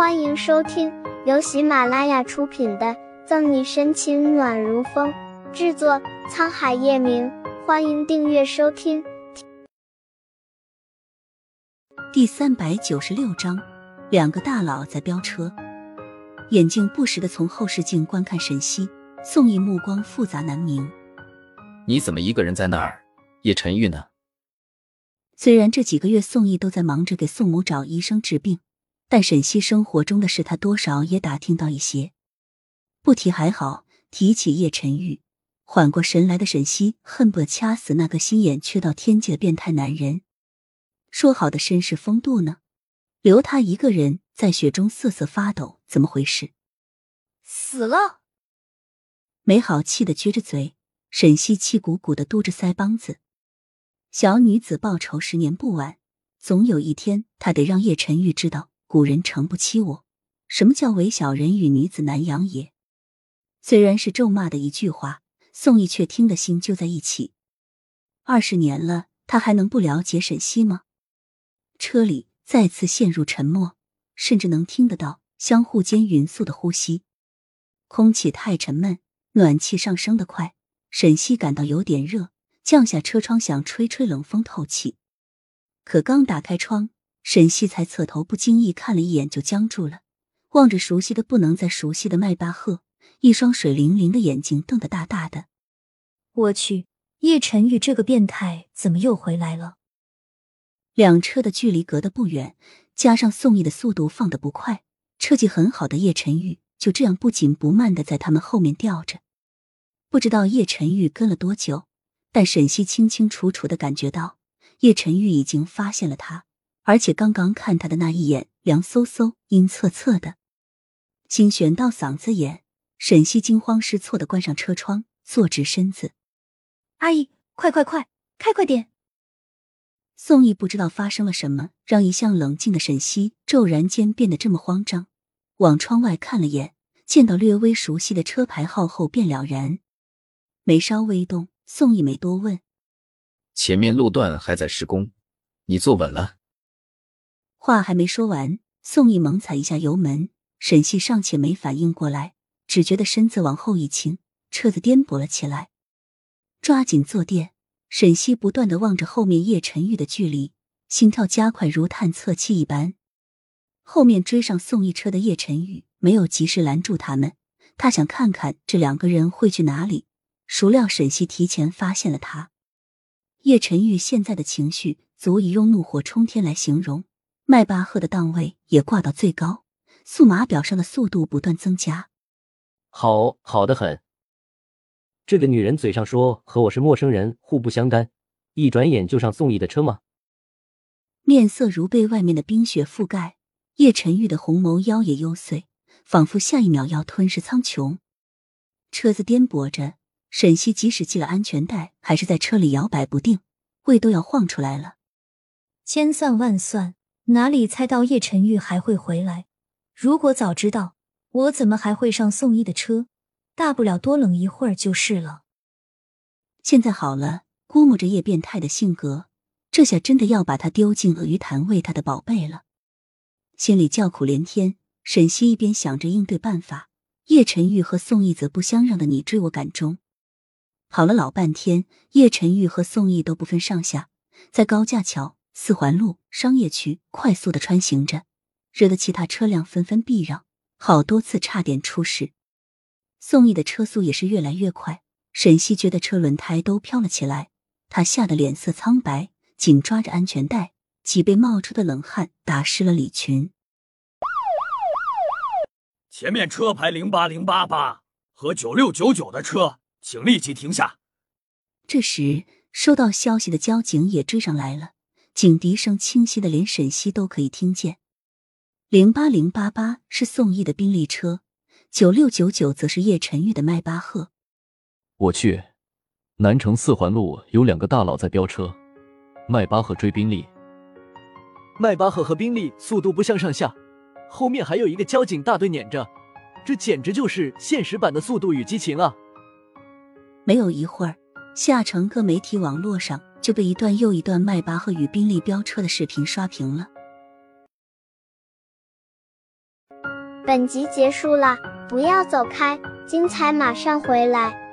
欢迎收听由喜马拉雅出品的《赠你深情暖如风》，制作沧海夜明。欢迎订阅收听。第三百九十六章，两个大佬在飙车，眼睛不时的从后视镜观看沈西，宋毅目光复杂难明。你怎么一个人在那儿？叶晨玉呢？虽然这几个月宋毅都在忙着给宋母找医生治病，但沈西生活中的事他多少也打听到一些。不提还好，提起叶晨玉，缓过神来的沈西恨不得掐死那个心眼缺到天际的变态男人。说好的绅士风度呢？留他一个人在雪中瑟瑟发抖，怎么回事？死了！没好气的撅着嘴，沈西气鼓鼓的嘟着腮帮子。小女子报仇，十年不晚。总有一天，她得让叶晨玉知道，古人诚不欺我，什么叫唯小人与女子难养也。虽然是咒骂的一句话，宋毅却听得心揪在一起。二十年了，他还能不了解沈西吗？车里再次陷入沉默，甚至能听得到相互间匀速的呼吸。空气太沉闷，暖气上升的快，沈西感到有点热，降下车窗想吹吹冷风透气。可刚打开窗，沈西才侧头不经意看了一眼，就僵住了，望着熟悉的不能再熟悉的迈巴赫，一双水灵灵的眼睛瞪得大大的。我去，叶晨玉这个变态怎么又回来了？两车的距离隔得不远，加上宋毅的速度放得不快，车技很好的叶晨玉就这样不紧不慢的在他们后面吊着。不知道叶晨玉跟了多久，但沈西清清楚楚的感觉到叶晨玉已经发现了他，而且刚刚看他的那一眼，凉飕飕、阴恻恻的，心悬到嗓子眼。沈西惊慌失措的关上车窗，坐直身子：“阿姨，快快快，开快点！”宋毅不知道发生了什么，让一向冷静的沈西骤然间变得这么慌张。往窗外看了眼，见到略微熟悉的车牌号后，便了然。眉梢微动，宋毅没多问。前面路段还在施工，你坐稳了。话还没说完，宋毅猛踩一下油门，沈西尚且没反应过来，只觉得身子往后一倾，车子颠簸了起来，抓紧坐垫。沈西不断的望着后面叶晨玉的距离，心跳加快如探测器一般。后面追上宋一车的叶晨玉没有及时拦住他们，他想看看这两个人会去哪里。孰料沈西提前发现了他。叶晨玉现在的情绪足以用怒火冲天来形容。迈巴赫的档位也挂到最高，速码表上的速度不断增加。好好的很。这个女人嘴上说和我是陌生人，互不相干，一转眼就上宋毅的车吗？面色如被外面的冰雪覆盖，叶晨玉的红眸妖冶幽邃，仿佛下一秒要吞噬苍穹。车子颠簸着，沈西即使系了安全带，还是在车里摇摆不定，胃都要晃出来了。千算万算，哪里猜到叶晨玉还会回来？如果早知道，我怎么还会上宋一的车？大不了多冷一会儿就是了。现在好了，估摸着叶变态的性格，这下真的要把他丢进鳄鱼潭喂他的宝贝了。心里叫苦连天。沈西一边想着应对办法，叶晨玉和宋毅则不相让的你追我赶中，跑了老半天，叶晨玉和宋毅都不分上下，在高架桥、四环路、商业区快速的穿行着，惹得其他车辆纷纷避让，好多次差点出事。宋毅的车速也是越来越快，沈西觉得车轮胎都飘了起来，他吓得脸色苍白，紧抓着安全带，脊背冒出的冷汗打湿了礼裙。前面车牌零八零八八和九六九九的车，请立即停下。这时，收到消息的交警也追上来了，警笛声清晰的连沈西都可以听见。零八零八八是宋毅的宾利车。九六九九则是叶晨玉的迈巴赫。我去，南城四环路有两个大佬在飙车，迈巴赫追宾利。迈巴赫和宾利速度不相上下，后面还有一个交警大队撵着，这简直就是现实版的《速度与激情》啊！没有一会儿，下城各媒体网络上就被一段又一段迈巴赫与宾利飙车的视频刷屏了。本集结束了，不要走开，精彩马上回来。